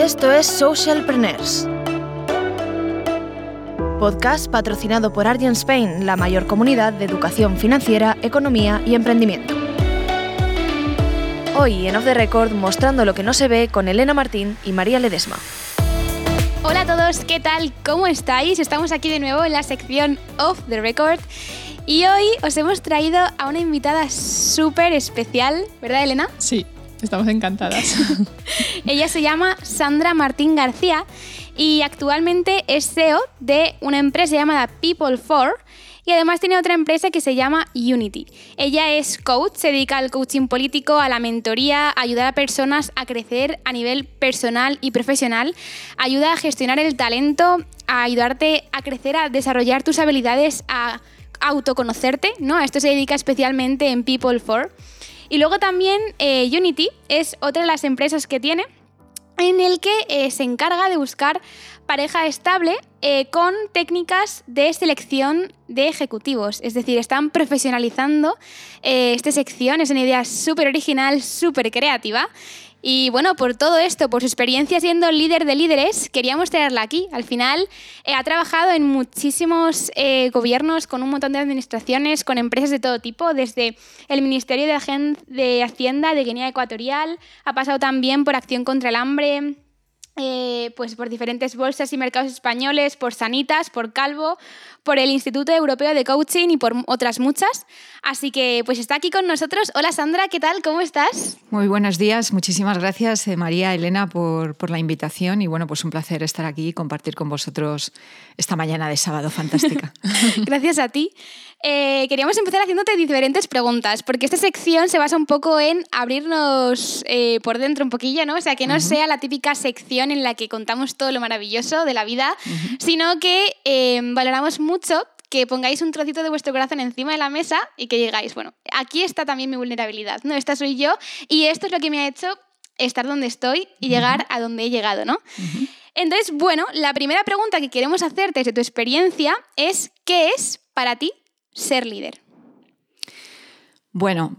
Esto es Socialpreneurs. Podcast patrocinado por Argent Spain, la mayor comunidad de educación financiera, economía y emprendimiento. Hoy en Off the Record mostrando lo que no se ve con Elena Martín y María Ledesma. Hola a todos, ¿qué tal? ¿Cómo estáis? Estamos aquí de nuevo en la sección Off the Record y hoy os hemos traído a una invitada súper especial, ¿verdad Elena? Sí, estamos encantadas. Ella se llama Sandra Martín García y actualmente es CEO de una empresa llamada People 4 y además tiene otra empresa que se llama Unity. Ella es coach, se dedica al coaching político, a la mentoría, ayudar a personas a crecer a nivel personal y profesional, ayuda a gestionar el talento, a ayudarte a crecer, a desarrollar tus habilidades, a autoconocerte, ¿no? A esto se dedica especialmente en People 4. Y luego también eh, Unity es otra de las empresas que tiene en el que eh, se encarga de buscar pareja estable eh, con técnicas de selección de ejecutivos. Es decir, están profesionalizando esta sección, es una idea súper original, súper creativa y bueno, por todo esto, por su experiencia siendo líder de líderes, queríamos tenerla aquí. Al final eh, ha trabajado en muchísimos eh, gobiernos, con un montón de administraciones, con empresas de todo tipo, desde el Ministerio de, de Hacienda de Guinea Ecuatorial, ha pasado también por Acción contra el Hambre, eh, pues por diferentes bolsas y mercados españoles, por Sanitas, por Calvo, por el Instituto Europeo de Coaching y por otras muchas. Así que pues está aquí con nosotros. Hola Sandra, ¿qué tal? ¿Cómo estás? Muy buenos días, muchísimas gracias eh, María, Elena por, por, la invitación y bueno, pues un placer estar aquí y compartir con vosotros esta mañana de sábado fantástica. gracias a ti. Eh, queríamos empezar haciéndote diferentes preguntas, porque esta sección se basa un poco en abrirnos eh, por dentro un poquillo, ¿no? O sea, que no sea la típica sección en la que contamos todo lo maravilloso de la vida, sino que valoramos mucho que pongáis un trocito de vuestro corazón encima de la mesa y que digáis, bueno, aquí está también mi vulnerabilidad, ¿no? Esta soy yo y esto es lo que me ha hecho estar donde estoy y llegar a donde he llegado, ¿no? Entonces, bueno, la primera pregunta que queremos hacerte desde tu experiencia es, ¿qué es para ti ser líder? Bueno,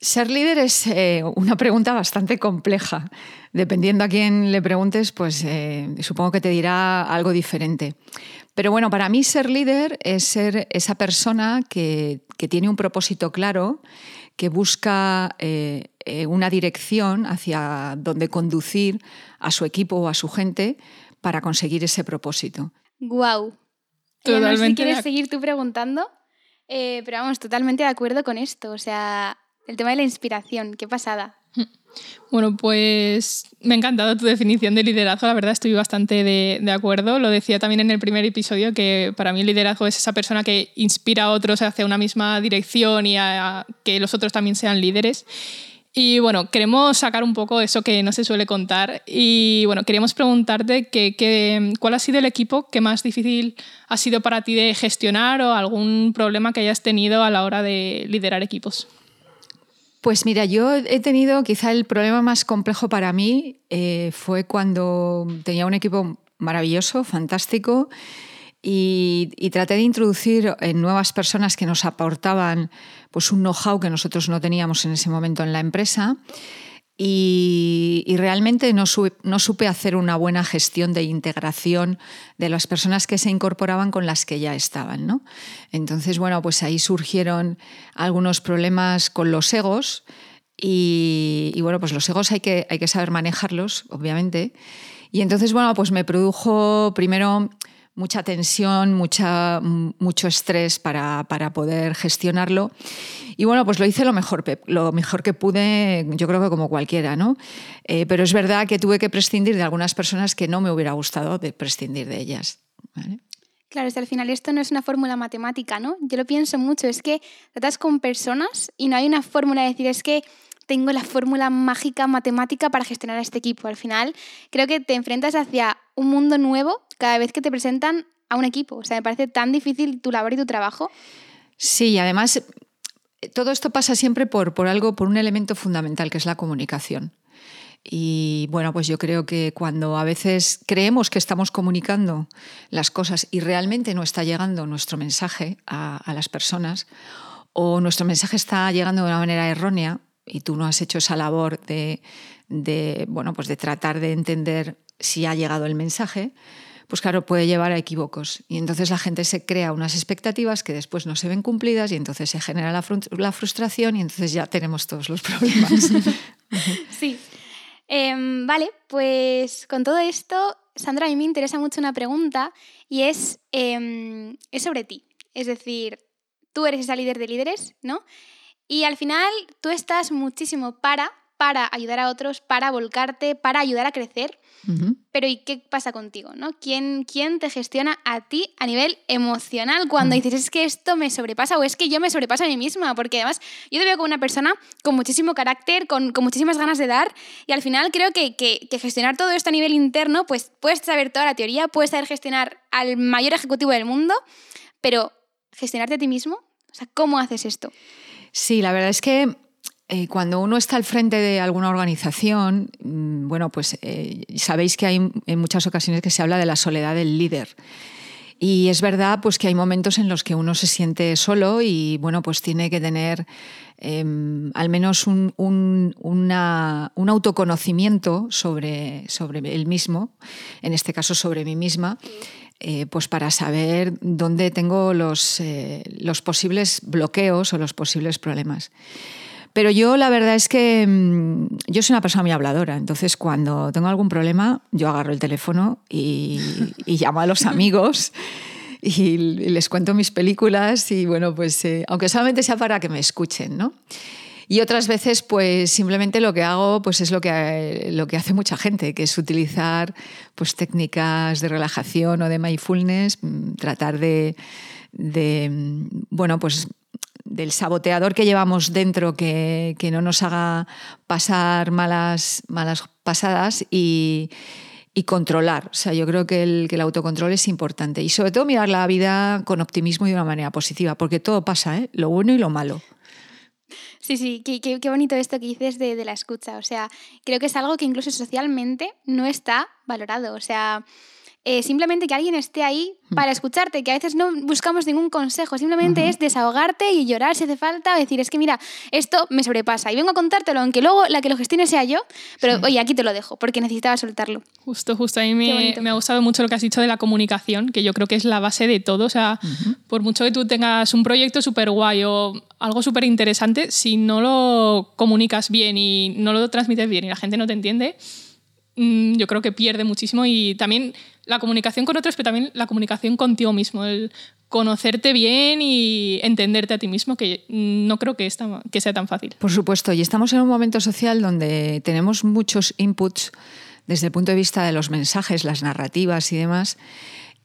ser líder es eh, una pregunta bastante compleja. Dependiendo a quién le preguntes, pues eh, supongo que te dirá algo diferente. Pero bueno, para mí ser líder es ser esa persona que, tiene un propósito claro, que busca eh, eh, una dirección hacia donde conducir a su equipo o a su gente para conseguir ese propósito. ¡Guau! Totalmente. No sé si quieres seguir tú preguntando, eh, pero vamos, totalmente de acuerdo con esto. O sea, el tema de la inspiración, qué pasada. Bueno, pues me ha encantado tu definición de liderazgo, la verdad estoy bastante de, acuerdo. Lo decía también en el primer episodio que para mí el liderazgo es esa persona que inspira a otros hacia una misma dirección y a, que los otros también sean líderes. Y bueno, queremos sacar un poco eso que no se suele contar y bueno, queríamos preguntarte que, cuál ha sido el equipo que más difícil ha sido para ti de gestionar o algún problema que hayas tenido a la hora de liderar equipos. Pues mira, yo he tenido quizá el problema más complejo para mí eh, fue cuando tenía un equipo maravilloso, fantástico, y, traté de introducir en nuevas personas que nos aportaban pues, un know-how que nosotros no teníamos en ese momento en la empresa. Y, realmente no, supe hacer una buena gestión de integración de las personas que se incorporaban con las que ya estaban. ¿no? Entonces, bueno, pues ahí surgieron algunos problemas con los egos y, bueno, pues los egos hay que, hay que saber manejarlos, obviamente. Y entonces, bueno, pues me produjo primero mucha tensión, mucha, mucho estrés para, para, poder gestionarlo. Y bueno, pues lo hice lo mejor, lo mejor que pude, yo creo que como cualquiera, ¿no? Eh, pero es verdad que tuve que prescindir de algunas personas que no me hubiera gustado de prescindir de ellas. Claro, al final esto no es una fórmula matemática, ¿no? Yo lo pienso mucho, es que tratas con personas y no hay una fórmula de decir, es que tengo la fórmula mágica matemática para gestionar a este equipo. Al final, creo que te enfrentas hacia un mundo nuevo cada vez que te presentan a un equipo. O sea, me parece tan difícil tu labor y tu trabajo. Sí, además todo esto pasa siempre por, por algo, por un elemento fundamental que es la comunicación. Y bueno, pues yo creo que cuando a veces creemos que estamos comunicando las cosas y realmente no está llegando nuestro mensaje a, a las personas, o nuestro mensaje está llegando de una manera errónea, y tú no has hecho esa labor de, bueno, pues de tratar de entender si ha llegado el mensaje, pues claro, puede llevar a equívocos. Y entonces la gente se crea unas expectativas que después no se ven cumplidas y entonces se genera la, frustración y entonces ya tenemos todos los problemas. sí. Em, vale, pues con todo esto, Sandra, a mí me interesa mucho una pregunta y es, em, es sobre ti. Es decir, tú eres esa líder de líderes, ¿no? Y al final tú estás muchísimo para, para ayudar a otros, para volcarte, para ayudar a crecer. Pero ¿y qué pasa contigo? ¿no? ¿Quién, ¿Quién te gestiona a ti a nivel emocional cuando dices es que esto me sobrepasa o es que yo me sobrepaso a mí misma? Porque además yo te veo como una persona con muchísimo carácter, con, con muchísimas ganas de dar y al final creo que, que, que, gestionar todo esto a nivel interno, pues puedes saber toda la teoría, puedes saber gestionar al mayor ejecutivo del mundo, pero gestionarte a ti mismo, o sea, ¿cómo haces esto? Sí, la verdad es que eh, cuando uno está al frente de alguna organización, mm, bueno, pues eh, sabéis que hay en muchas ocasiones que se habla de la soledad del líder. Y es verdad pues, que hay momentos en los que uno se siente solo y bueno, pues tiene que tener em, al menos un, autoconocimiento sobre, sobre él mismo, en este caso sobre mí misma, eh, pues para saber dónde tengo los, los posibles bloqueos o los posibles problemas. Pero yo la verdad es que mm, yo soy una persona muy habladora, entonces cuando tengo algún problema yo agarro el teléfono y, llamo a los amigos y les cuento mis películas y bueno, pues eh, aunque solamente sea para que me escuchen, ¿no? Y otras veces, pues simplemente lo que hago pues, es lo que, lo que hace mucha gente, que es utilizar pues, técnicas de relajación o de mindfulness, mm, tratar de, de mm, bueno, pues del saboteador que llevamos dentro que, no nos haga pasar malas, malas pasadas y, controlar. O sea, yo creo que el, que el, autocontrol es importante y sobre todo mirar la vida con optimismo y de una manera positiva, porque todo pasa, ¿eh? lo bueno y lo malo. Sí, sí, qué, qué, bonito esto que dices de, de, la escucha. O sea, creo que es algo que incluso socialmente no está valorado. O sea, eh, simplemente que alguien esté ahí hmm. para escucharte, que a veces no buscamos ningún consejo, simplemente es desahogarte y llorar si hace falta, o decir, es que mira, esto me sobrepasa y vengo a contártelo, aunque luego la que lo gestione sea yo, pero oye, aquí te lo dejo, porque necesitaba soltarlo. Justo, justo, a mí me, me, ha gustado mucho lo que has dicho de la comunicación, que yo creo que es la base de todo, o sea, por mucho que tú tengas un proyecto súper guay o algo súper interesante, si no lo comunicas bien y no lo transmites bien y la gente no te entiende, mm, yo creo que pierde muchísimo y también la comunicación con otros, pero también la comunicación contigo mismo, el conocerte bien y entenderte a ti mismo, que no creo que, que sea tan fácil. Por supuesto, y estamos en un momento social donde tenemos muchos inputs desde el punto de vista de los mensajes, las narrativas y demás,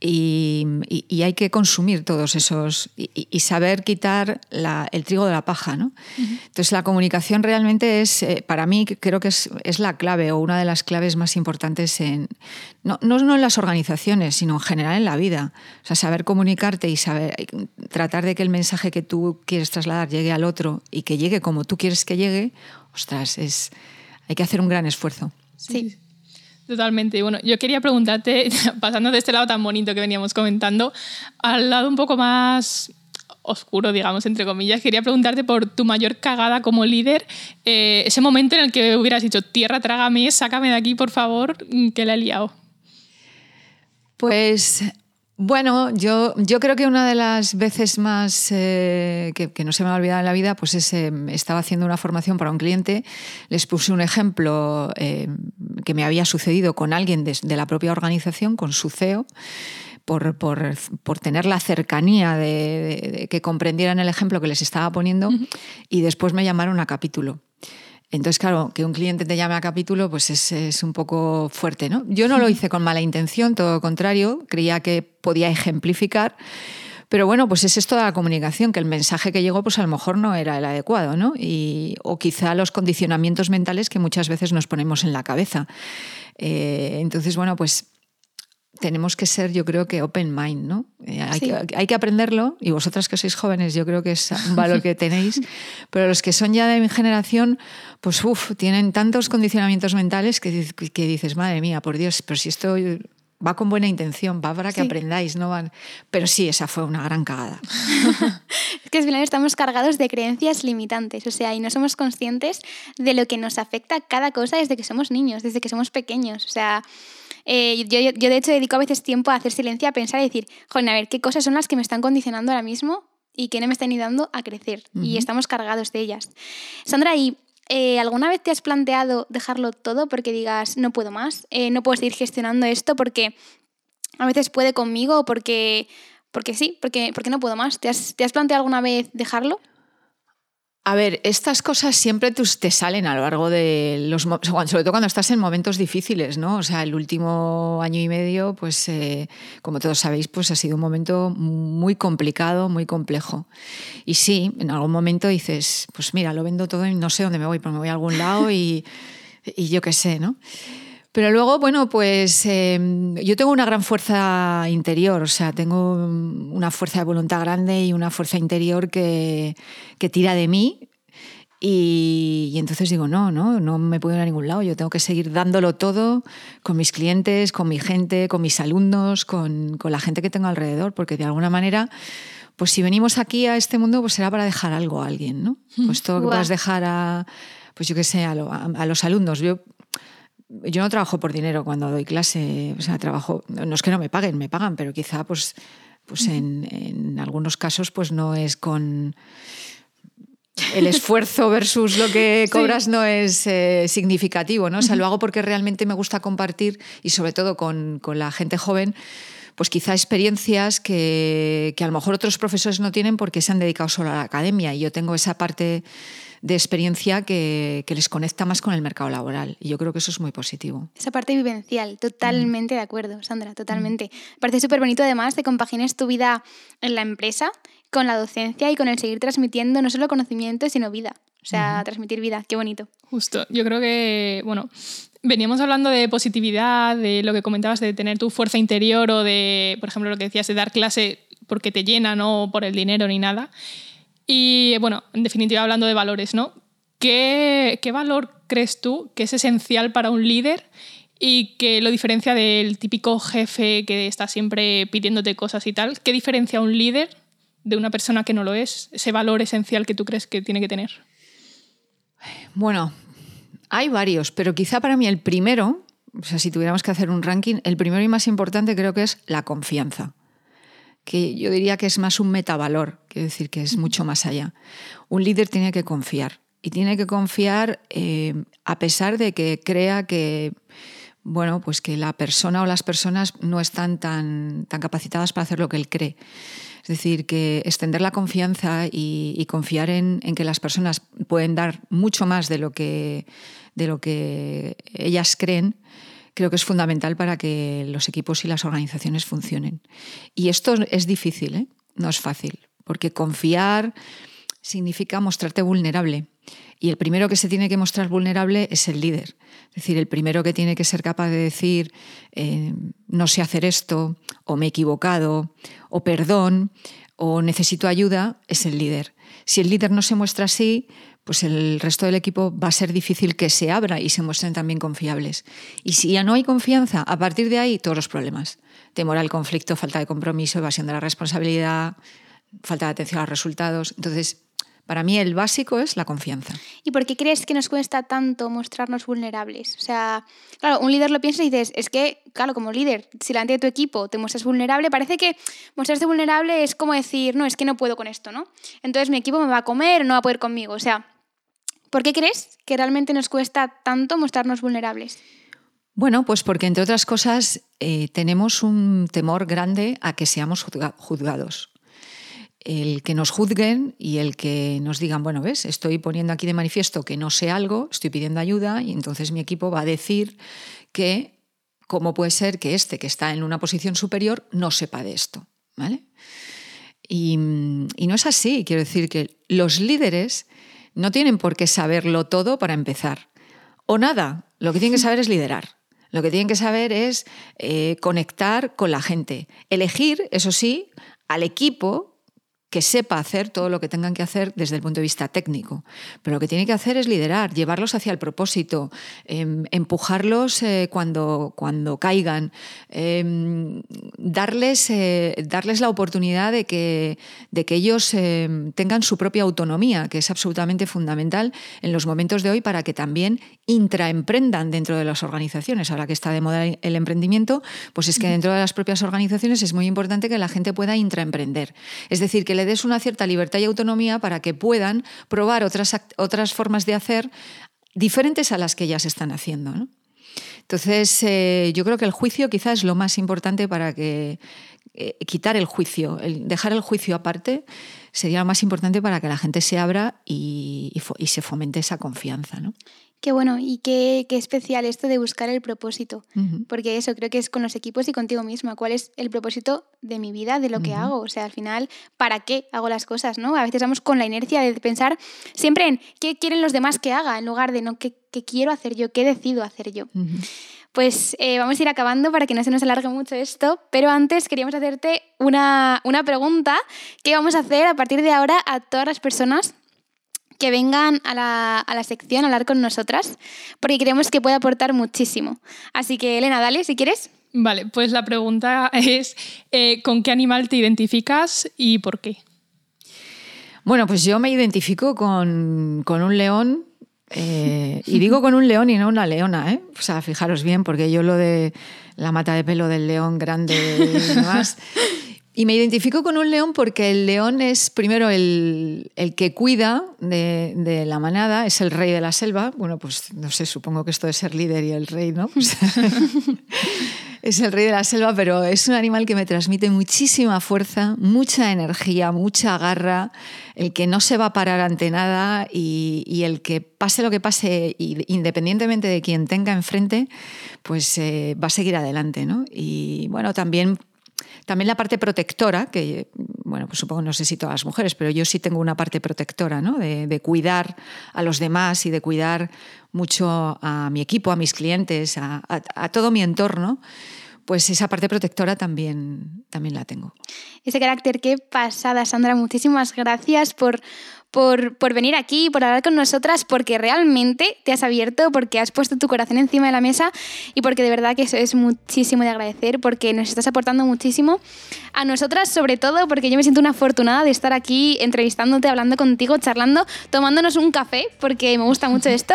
y, hay que consumir todos esos y, saber quitar el trigo de la paja. ¿no? Entonces la comunicación realmente es, eh, para mí creo que es, la clave o una de las claves más importantes en, no, no, en las organizaciones, sino en general en la vida. O sea, saber comunicarte y saber tratar de que el mensaje que tú quieres trasladar llegue al otro y que llegue como tú quieres que llegue, ostras, es, hay que hacer un gran esfuerzo. Sí. Totalmente. Bueno, yo quería preguntarte, pasando de este lado tan bonito que veníamos comentando, al lado un poco más oscuro, digamos, entre comillas, quería preguntarte por tu mayor cagada como líder, eh, ese momento en el que hubieras dicho, tierra, trágame, sácame de aquí, por favor, que la he liado. Pues bueno, yo, yo creo que una de las veces más eh, que, no se me ha olvidado en la vida, pues es, eh, estaba haciendo una formación para un cliente, les puse un ejemplo eh, que me había sucedido con alguien de, la propia organización, con su CEO, por, tener la cercanía de, que comprendieran el ejemplo que les estaba poniendo, y después me llamaron a capítulo. Entonces, claro, que un cliente te llame a capítulo, pues es, un poco fuerte, ¿no? Yo no lo hice con mala intención, todo lo contrario, creía que podía ejemplificar. Pero bueno, pues es esto de la comunicación, que el mensaje que llegó, pues a lo mejor no era el adecuado, ¿no? Y, o quizá los condicionamientos mentales que muchas veces nos ponemos en la cabeza. Eh, entonces, bueno, pues tenemos que ser, yo creo que open mind, ¿no? Eh, hay, que, hay, que, aprenderlo y vosotras que sois jóvenes, yo creo que es un valor que tenéis, pero los que son ya de mi generación, pues uff, tienen tantos condicionamientos mentales que, que, dices, madre mía, por Dios, pero si esto va con buena intención, va para que aprendáis, no van. Pero sí, esa fue una gran cagada. es que al final estamos cargados de creencias limitantes, o sea, y no somos conscientes de lo que nos afecta cada cosa desde que somos niños, desde que somos pequeños. O sea, eh, yo, yo, de hecho dedico a veces tiempo a hacer silencio, a pensar y decir, joder, a ver, ¿qué cosas son las que me están condicionando ahora mismo y que no me están ayudando a crecer? Y estamos cargados de ellas. Sandra, ¿y eh, ¿alguna vez te has planteado dejarlo todo porque digas, no puedo más, eh, no puedo seguir gestionando esto porque a veces puede conmigo o porque, porque sí, porque, porque no puedo más? ¿Te has, ¿Te has planteado alguna vez dejarlo? A ver, estas cosas siempre te salen a lo largo de los sobre todo cuando estás en momentos difíciles, ¿no? O sea, el último año y medio, pues eh, como todos sabéis, pues ha sido un momento muy complicado, muy complejo. Y sí, en algún momento dices, pues mira, lo vendo todo y no sé dónde me voy, pero me voy a algún lado y, y yo qué sé, ¿no? Pero luego, bueno, pues em, yo tengo una gran fuerza interior, o sea, tengo una fuerza de voluntad grande y una fuerza interior que, que tira de mí. Y, entonces digo, no, no, no me puedo ir a ningún lado, yo tengo que seguir dándolo todo con mis clientes, con mi gente, con mis alumnos, con, con la gente que tengo alrededor, porque de alguna manera pues si venimos aquí a este mundo, pues será para dejar algo a alguien, ¿no? Pues todo lo que puedas dejar a, pues yo qué sé, a, a, los alumnos. Yo yo no trabajo por dinero cuando doy clase, o sea, trabajo, no es que no me paguen, me pagan, pero quizá pues, pues en, algunos casos pues no es con el esfuerzo versus lo que cobras no es eh, significativo, ¿no? O sea, lo hago porque realmente me gusta compartir y sobre todo con, con la gente joven, pues quizá experiencias que, que, a lo mejor otros profesores no tienen porque se han dedicado solo a la academia y yo tengo esa parte de experiencia que, les conecta más con el mercado laboral. Y yo creo que eso es muy positivo. Esa parte vivencial, totalmente de acuerdo, Sandra, totalmente. Me parece súper bonito además de compagines tu vida en la empresa con la docencia y con el seguir transmitiendo no solo conocimiento, sino vida. O sea, transmitir vida, qué bonito. Justo, yo creo que, bueno, veníamos hablando de positividad, de lo que comentabas de tener tu fuerza interior o de, por ejemplo, lo que decías de dar clase porque te llena, no por el dinero ni nada. Y bueno, en definitiva, hablando de valores, ¿no? ¿Qué, valor crees tú que es esencial para un líder y que lo diferencia del típico jefe que está siempre pidiéndote cosas y tal? ¿Qué diferencia un líder de una persona que no lo es? Ese valor esencial que tú crees que tiene que tener. Bueno, hay varios, pero quizá para mí el primero, o sea, si tuviéramos que hacer un ranking, el primero y más importante creo que es la confianza que yo diría que es más un metavalor, quiero decir que es mucho más allá. Un líder tiene que confiar y tiene que confiar eh, a pesar de que crea que bueno, pues que la persona o las personas no están tan, tan capacitadas para hacer lo que él cree. Es decir, que extender la confianza y, confiar en, que las personas pueden dar mucho más de lo que, de lo que ellas creen, creo que es fundamental para que los equipos y las organizaciones funcionen. Y esto es difícil, ¿eh? no es fácil, porque confiar significa mostrarte vulnerable. Y el primero que se tiene que mostrar vulnerable es el líder. Es decir, el primero que tiene que ser capaz de decir, eh, no sé hacer esto, o me he equivocado, o perdón, o necesito ayuda, es el líder. Si el líder no se muestra así, pues el resto del equipo va a ser difícil que se abra y se muestren también confiables. Y si ya no hay confianza, a partir de ahí todos los problemas. Temor al conflicto, falta de compromiso, evasión de la responsabilidad, falta de atención a los resultados. Entonces, para mí el básico es la confianza. ¿Y por qué crees que nos cuesta tanto mostrarnos vulnerables? O sea, claro, un líder lo piensa y dices, es que, claro, como líder, si delante de tu equipo te muestras vulnerable, parece que mostrarse vulnerable es como decir, no, es que no puedo con esto, ¿no? Entonces mi equipo me va a comer, no va a poder conmigo. O sea, ¿Por qué crees que realmente nos cuesta tanto mostrarnos vulnerables? Bueno, pues porque entre otras cosas eh, tenemos un temor grande a que seamos juzgados. El que nos juzguen y el que nos digan, bueno, ves, estoy poniendo aquí de manifiesto que no sé algo, estoy pidiendo ayuda y entonces mi equipo va a decir que cómo puede ser que este que está en una posición superior no sepa de esto. ¿vale? y no es así, quiero decir que los líderes no tienen por qué saberlo todo para empezar. O nada, lo que tienen que saber es liderar. Lo que tienen que saber es eh, conectar con la gente. Elegir, eso sí, al equipo que sepa hacer todo lo que tengan que hacer desde el punto de vista técnico. Pero lo que tiene que hacer es liderar, llevarlos hacia el propósito, em, empujarlos eh, cuando, cuando caigan, em, darles, eh, darles la oportunidad de que, de que ellos em, tengan su propia autonomía, que es absolutamente fundamental en los momentos de hoy para que también intraemprendan dentro de las organizaciones. Ahora que está de moda el emprendimiento, pues es que dentro de las propias organizaciones es muy importante que la gente pueda intraemprender. Es decir, que le des una cierta libertad y autonomía para que puedan probar otras, otras formas de hacer diferentes a las que ya se están haciendo. Entonces, eh, yo creo que el juicio quizás es lo más importante para que eh, quitar el juicio, dejar el juicio aparte, sería lo más importante para que la gente se abra y, se fomente esa confianza. Qué bueno y qué, qué, especial esto de buscar el propósito, porque eso creo que es con los equipos y contigo misma. ¿Cuál es el propósito de mi vida, de lo que hago? O sea, al final, ¿para qué hago las cosas? ¿no? A veces vamos con la inercia de pensar siempre en qué quieren los demás que haga, en lugar de no qué, qué quiero hacer yo, qué decido hacer yo. Pues eh, vamos a ir acabando para que no se nos alargue mucho esto, pero antes queríamos hacerte una, una pregunta que vamos a hacer a partir de ahora a todas las personas que vengan a la, a la, sección a hablar con nosotras, porque creemos que puede aportar muchísimo. Así que, Elena, dale, si quieres. Vale, pues la pregunta es, eh, ¿con qué animal te identificas y por qué? Bueno, pues yo me identifico con, con un león, eh, y digo con un león y no una leona, ¿eh? O sea, fijaros bien, porque yo lo de la mata de pelo del león grande y demás... Y me identifico con un león porque el león es primero el, que cuida de, la manada, es el rey de la selva. Bueno, pues no sé, supongo que esto de ser líder y el rey, ¿no? Pues, es el rey de la selva, pero es un animal que me transmite muchísima fuerza, mucha energía, mucha garra, el que no se va a parar ante nada y, el que pase lo que pase, independientemente de quien tenga enfrente, pues eh, va a seguir adelante, ¿no? Y bueno, también también la parte protectora, que, bueno, pues supongo, no sé si todas las mujeres, pero yo sí tengo una parte protectora, ¿no? De, cuidar a los demás y de cuidar mucho a mi equipo, a mis clientes, a, todo mi entorno pues esa parte protectora también, también la tengo. Ese carácter, qué pasada, Sandra. Muchísimas gracias por, por, por, venir aquí, por hablar con nosotras, porque realmente te has abierto, porque has puesto tu corazón encima de la mesa y porque de verdad que eso es muchísimo de agradecer, porque nos estás aportando muchísimo a nosotras, sobre todo porque yo me siento una afortunada de estar aquí entrevistándote, hablando contigo, charlando, tomándonos un café, porque me gusta mucho esto,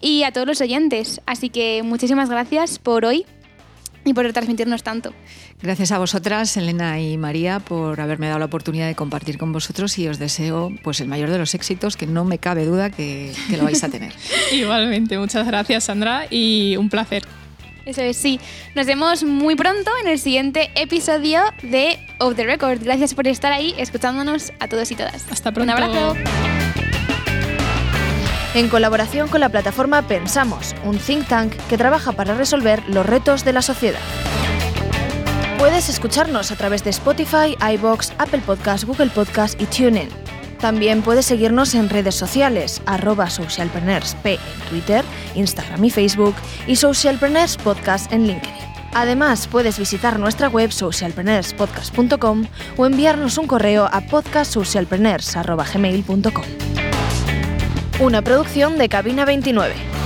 y a todos los oyentes. Así que muchísimas gracias por hoy y por transmitirnos tanto. Gracias a vosotras, Elena y María, por haberme dado la oportunidad de compartir con vosotros y os deseo pues, el mayor de los éxitos, que no me cabe duda que, que lo vais a tener. Igualmente, muchas gracias Sandra y un placer. Eso es, sí. Nos vemos muy pronto en el siguiente episodio de Off the Record. Gracias por estar ahí escuchándonos a todos y todas. Hasta pronto. Un abrazo. En colaboración con la plataforma Pensamos, un think tank que trabaja para resolver los retos de la sociedad. Puedes escucharnos a través de Spotify, iBox, Apple Podcast, Google Podcast y TuneIn. También puedes seguirnos en redes sociales, arroba socialpreneursp en Twitter, Instagram y Facebook y Socialpreneurs Podcast en LinkedIn. Además, puedes visitar nuestra web socialpreneurspodcast.com o enviarnos un correo a podcastsocialpreneurs.gmail.com. Una producción de Cabina 29.